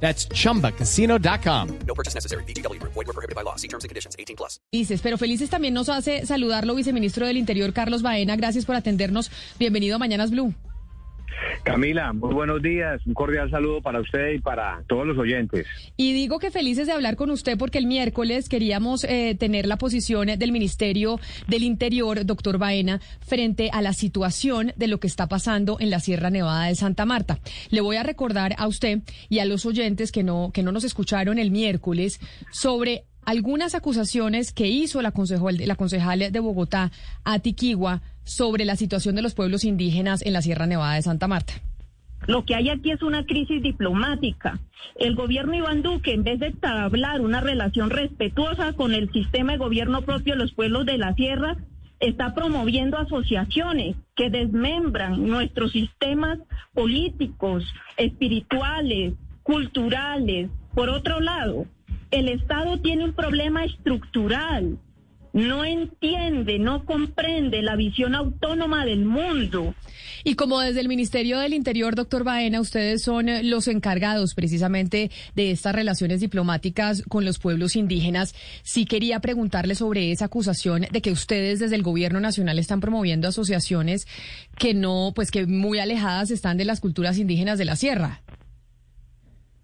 That's chumbacasino.com. No purchase necessary. BGW. Void were prohibited by law. See terms and conditions. 18 plus. Felices, pero felices también nos hace saludarlo, viceministro del Interior, Carlos Baena. Gracias por atendernos. Bienvenido a Mañanas Blue. Camila, muy buenos días. Un cordial saludo para usted y para todos los oyentes. Y digo que felices de hablar con usted porque el miércoles queríamos eh, tener la posición del Ministerio del Interior, doctor Baena, frente a la situación de lo que está pasando en la Sierra Nevada de Santa Marta. Le voy a recordar a usted y a los oyentes que no, que no nos escucharon el miércoles sobre algunas acusaciones que hizo la, concejal, la concejal de Bogotá, Atiquigua, sobre la situación de los pueblos indígenas en la Sierra Nevada de Santa Marta. Lo que hay aquí es una crisis diplomática. El gobierno Iván Duque, en vez de establecer una relación respetuosa con el sistema de gobierno propio de los pueblos de la sierra, está promoviendo asociaciones que desmembran nuestros sistemas políticos, espirituales, culturales. Por otro lado, el Estado tiene un problema estructural no entiende, no comprende la visión autónoma del mundo. Y como desde el Ministerio del Interior, doctor Baena, ustedes son eh, los encargados precisamente de estas relaciones diplomáticas con los pueblos indígenas, sí quería preguntarle sobre esa acusación de que ustedes desde el gobierno nacional están promoviendo asociaciones que no, pues que muy alejadas están de las culturas indígenas de la sierra.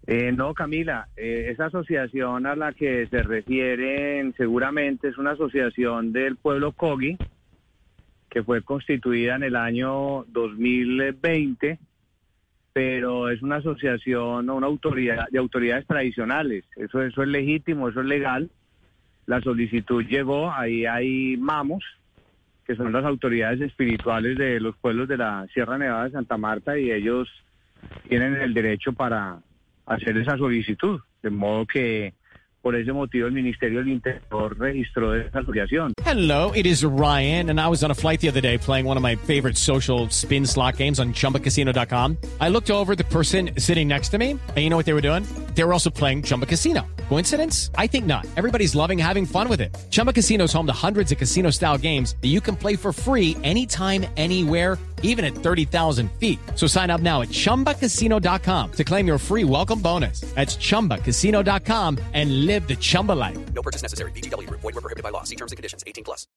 Eh, no, Camila, eh, esa asociación a la que se refieren seguramente es una asociación del pueblo Kogi, que fue constituida en el año 2020, pero es una asociación o una autoridad de autoridades tradicionales. Eso, eso es legítimo, eso es legal. La solicitud llegó, ahí hay mamos, que son las autoridades espirituales de los pueblos de la Sierra Nevada de Santa Marta, y ellos tienen el derecho para hacer esa solicitud. De modo que por ese motivo el Ministerio del Interior registró esa asociación. Hello, it is Ryan, and I was on a flight the other day playing one of my favorite social spin slot games on chumbacasino.com. I looked over the person sitting next to me, and you know what they were doing? They were also playing Chumba Casino. Coincidence? I think not. Everybody's loving having fun with it. Chumba Casino is home to hundreds of casino style games that you can play for free anytime, anywhere even at 30,000 feet. So sign up now at ChumbaCasino.com to claim your free welcome bonus. That's ChumbaCasino.com and live the Chumba life. No purchase necessary. BGW. Void were prohibited by law. See terms and conditions. 18 plus.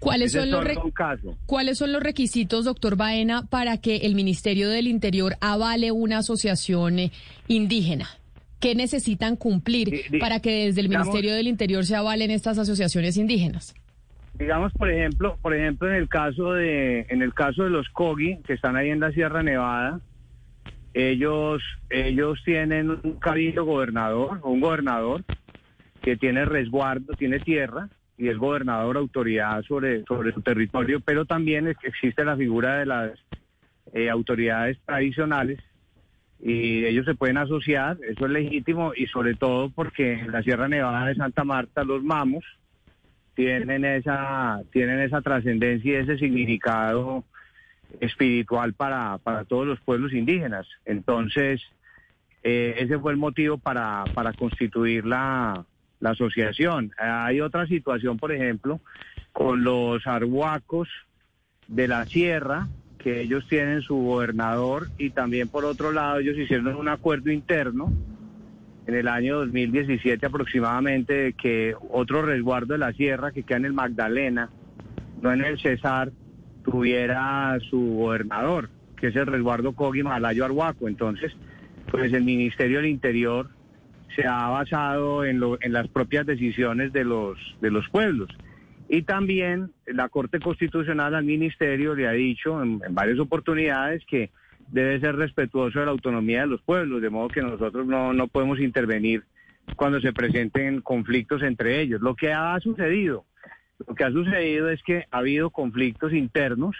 ¿Cuáles son, los. ¿Cuáles son los requisitos, doctor Baena, para que el Ministerio del Interior avale una asociación eh, indígena? ¿Qué necesitan cumplir para que desde el digamos- Ministerio del Interior se avalen estas asociaciones indígenas? Digamos, por ejemplo, por ejemplo, en el caso de, en el caso de los Kogi, que están ahí en la Sierra Nevada, ellos, ellos tienen un cabildo gobernador, un gobernador, que tiene resguardo, tiene tierra, y es gobernador autoridad sobre, sobre su territorio, pero también existe la figura de las eh, autoridades tradicionales, y ellos se pueden asociar, eso es legítimo, y sobre todo porque en la Sierra Nevada de Santa Marta, los mamos, tienen esa tienen esa trascendencia y ese significado espiritual para, para todos los pueblos indígenas. Entonces, eh, ese fue el motivo para, para constituir la, la asociación. Hay otra situación, por ejemplo, con los arhuacos de la sierra, que ellos tienen su gobernador y también por otro lado ellos hicieron un acuerdo interno en el año 2017 aproximadamente que otro resguardo de la sierra que queda en el Magdalena, no en el Cesar, tuviera su gobernador, que es el resguardo Cogi Malayo Arhuaco. Entonces, pues el Ministerio del Interior se ha basado en, lo- en las propias decisiones de los, de los pueblos. Y también la Corte Constitucional al Ministerio le ha dicho en, en varias oportunidades que debe ser respetuoso de la autonomía de los pueblos, de modo que nosotros no, no podemos intervenir cuando se presenten conflictos entre ellos. Lo que ha sucedido, lo que ha sucedido es que ha habido conflictos internos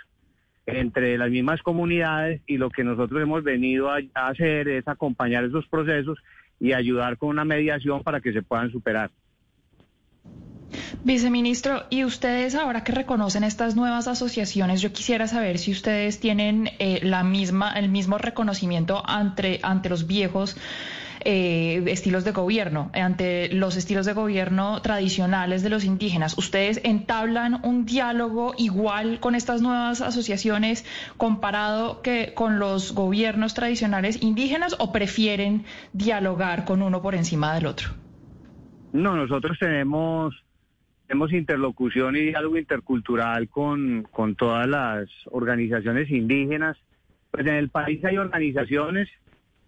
entre las mismas comunidades y lo que nosotros hemos venido a, hacer es acompañar esos procesos y ayudar con una mediación para que se puedan superar. Viceministro, y ustedes ahora que reconocen estas nuevas asociaciones, yo quisiera saber si ustedes tienen eh, la misma, el mismo reconocimiento ante, ante los viejos eh, estilos de gobierno, ante los estilos de gobierno tradicionales de los indígenas. ¿Ustedes entablan un diálogo igual con estas nuevas asociaciones comparado que con los gobiernos tradicionales indígenas o prefieren dialogar con uno por encima del otro? No, nosotros tenemos, tenemos interlocución y diálogo intercultural con, con todas las organizaciones indígenas. Pues en el país hay organizaciones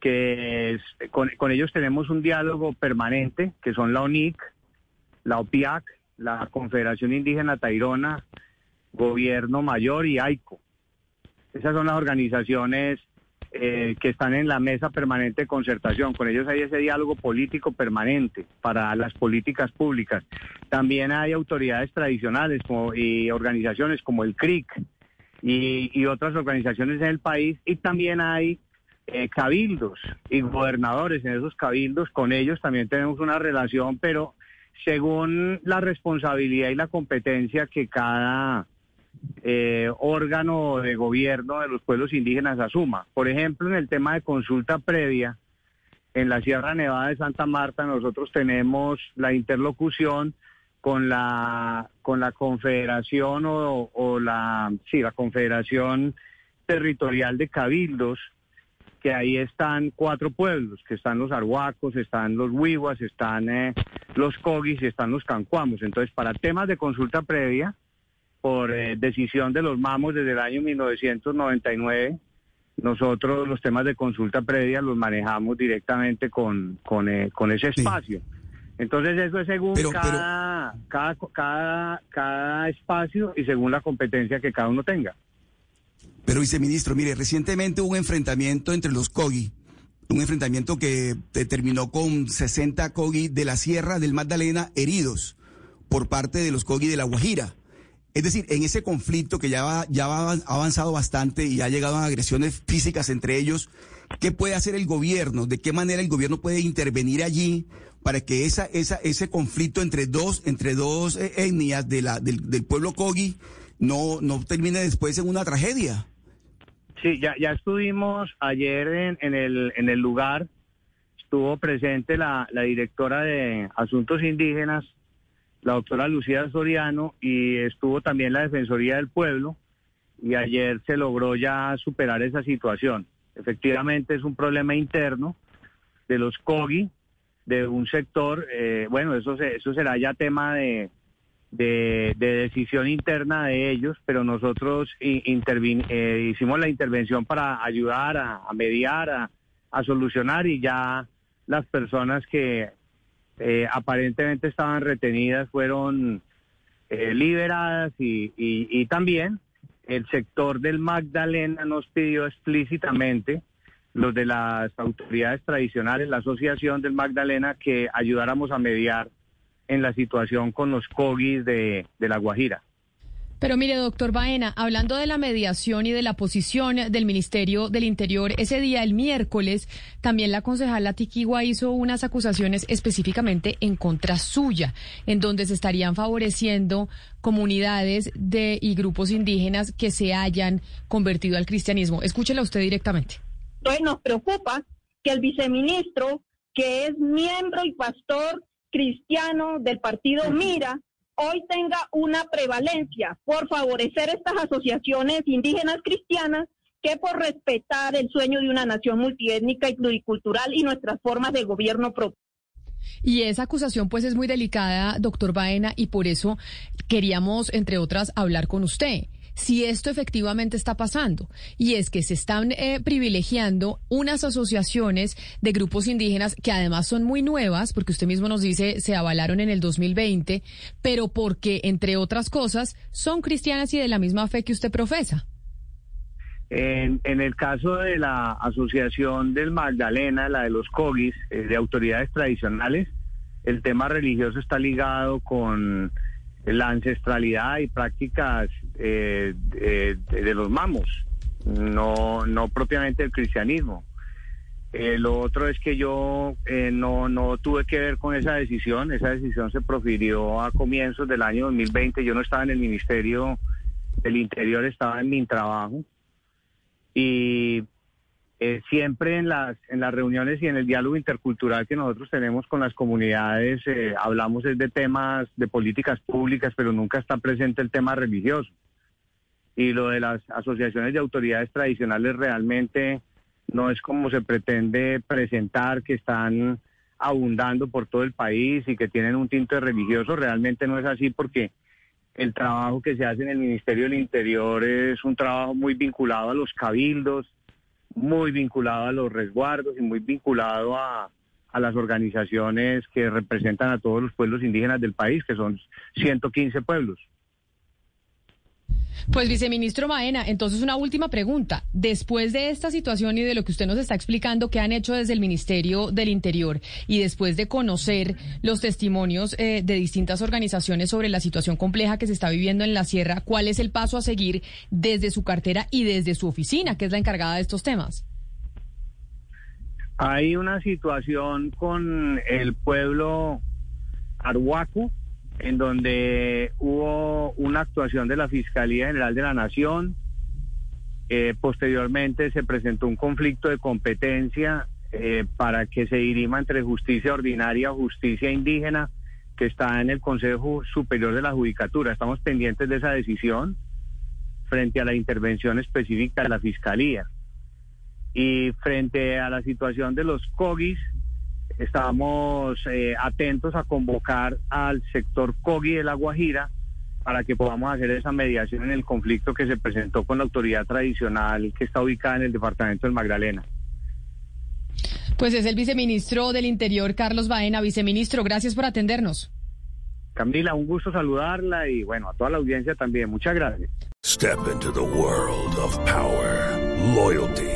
que con, ellos tenemos un diálogo permanente, que son la ONIC, la OPIAC, la Confederación Indígena Tairona, Gobierno Mayor y AICO. Esas son las organizaciones eh, que están en la mesa permanente de concertación. Con ellos hay ese diálogo político permanente para las políticas públicas. También hay autoridades tradicionales y organizaciones como el CRIC y, y otras organizaciones en el país. Y también hay eh, cabildos y gobernadores en esos cabildos, con ellos también tenemos una relación, pero según la responsabilidad y la competencia que cada eh, órgano de gobierno de los pueblos indígenas asuma. Por ejemplo, en el tema de consulta previa, en la Sierra Nevada de Santa Marta nosotros tenemos la interlocución con la con la confederación o, la sí la confederación territorial de cabildos que ahí están cuatro pueblos, que están los arhuacos, están los huihuas, están eh, los cogis y están los cancuamos. Entonces, para temas de consulta previa, por eh, decisión de los mamos desde el año 1999, nosotros los temas de consulta previa los manejamos directamente con, con, eh, ese espacio. Entonces eso es según cada, cada, cada, cada espacio y según la competencia que cada uno tenga. Pero viceministro, mire, recientemente hubo un enfrentamiento entre los COGI, un enfrentamiento que terminó con 60 COGI de la Sierra del Magdalena heridos por parte de los COGI de la Guajira. Es decir, en ese conflicto que ya, va, ya ha avanzado bastante y ha llegado a agresiones físicas entre ellos, ¿qué puede hacer el gobierno? ¿De qué manera el gobierno puede intervenir allí para que esa, esa, ese conflicto entre dos, entre dos eh, etnias de la, del, del pueblo Kogi no, no termine después en una tragedia? Sí, ya, ya estuvimos ayer en, el, en el lugar, estuvo presente la directora de Asuntos Indígenas, la doctora Lucía Soriano, y estuvo también la Defensoría del Pueblo, y ayer se logró ya superar esa situación. Efectivamente es un problema interno de los COGI, de un sector, eh, bueno, eso, eso será ya tema de, de, decisión interna de ellos, pero nosotros eh, hicimos la intervención para ayudar a, mediar, a, solucionar y ya las personas que eh, aparentemente estaban retenidas fueron eh, liberadas y, también el sector del Magdalena nos pidió explícitamente los de las autoridades tradicionales, la asociación del Magdalena, que ayudáramos a mediar en la situación con los COGIs de, La Guajira. Pero mire, doctor Baena, hablando de la mediación y de la posición del Ministerio del Interior, ese día, el miércoles, también la concejala Tiquigua hizo unas acusaciones específicamente en contra suya, en donde se estarían favoreciendo comunidades de, y grupos indígenas que se hayan convertido al cristianismo. Escúchela usted directamente. Entonces nos preocupa que el viceministro, que es miembro y pastor cristiano del partido Mira hoy tenga una prevalencia por favorecer estas asociaciones indígenas cristianas que por respetar el sueño de una nación multiétnica y pluricultural y nuestras formas de gobierno propio. Y esa acusación pues es muy delicada, doctor Baena, y por eso queríamos, entre otras, hablar con usted si esto efectivamente está pasando. Y es que se están eh, privilegiando unas asociaciones de grupos indígenas que además son muy nuevas, porque usted mismo nos dice se avalaron en el 2020, pero porque, entre otras cosas, son cristianas y de la misma fe que usted profesa. En, el caso de la Asociación del Magdalena, la de los COGIS, eh, de autoridades tradicionales, el tema religioso está ligado con la ancestralidad y prácticas eh, de, los mamos, no, no propiamente el cristianismo. Eh, lo otro es que yo eh, no, no tuve que ver con esa decisión. Esa decisión se profirió a comienzos del año 2020. Yo no estaba en el Ministerio del Interior, estaba en mi trabajo. Y eh, siempre en las, en las reuniones y en el diálogo intercultural que nosotros tenemos con las comunidades, eh, hablamos de temas de políticas públicas, pero nunca está presente el tema religioso. Y lo de las asociaciones de autoridades tradicionales realmente no es como se pretende presentar, que están abundando por todo el país y que tienen un tinte religioso. Realmente no es así porque el trabajo que se hace en el Ministerio del Interior es un trabajo muy vinculado a los cabildos, muy vinculado a los resguardos y muy vinculado a, a las organizaciones que representan a todos los pueblos indígenas del país, que son 115 pueblos. Pues viceministro Maena, entonces una última pregunta. Después de esta situación y de lo que usted nos está explicando que han hecho desde el Ministerio del Interior y después de conocer los testimonios eh, de distintas organizaciones sobre la situación compleja que se está viviendo en la sierra, ¿cuál es el paso a seguir desde su cartera y desde su oficina, que es la encargada de estos temas? Hay una situación con el pueblo Arhuacu, en donde hubo una actuación de la Fiscalía General de la Nación. Eh, posteriormente se presentó un conflicto de competencia eh, para que se dirima entre justicia ordinaria o justicia indígena, que está en el Consejo Superior de la Judicatura. Estamos pendientes de esa decisión frente a la intervención específica de la Fiscalía. Y frente a la situación de los COGIS, estamos eh, atentos a convocar al sector COGI de La Guajira para que podamos hacer esa mediación en el conflicto que se presentó con la autoridad tradicional que está ubicada en el departamento del Magdalena. Pues es el viceministro del Interior, Carlos Baena. Viceministro, gracias por atendernos. Camila, un gusto saludarla y bueno, a toda la audiencia también. Muchas gracias. Step into the world of power, loyalty,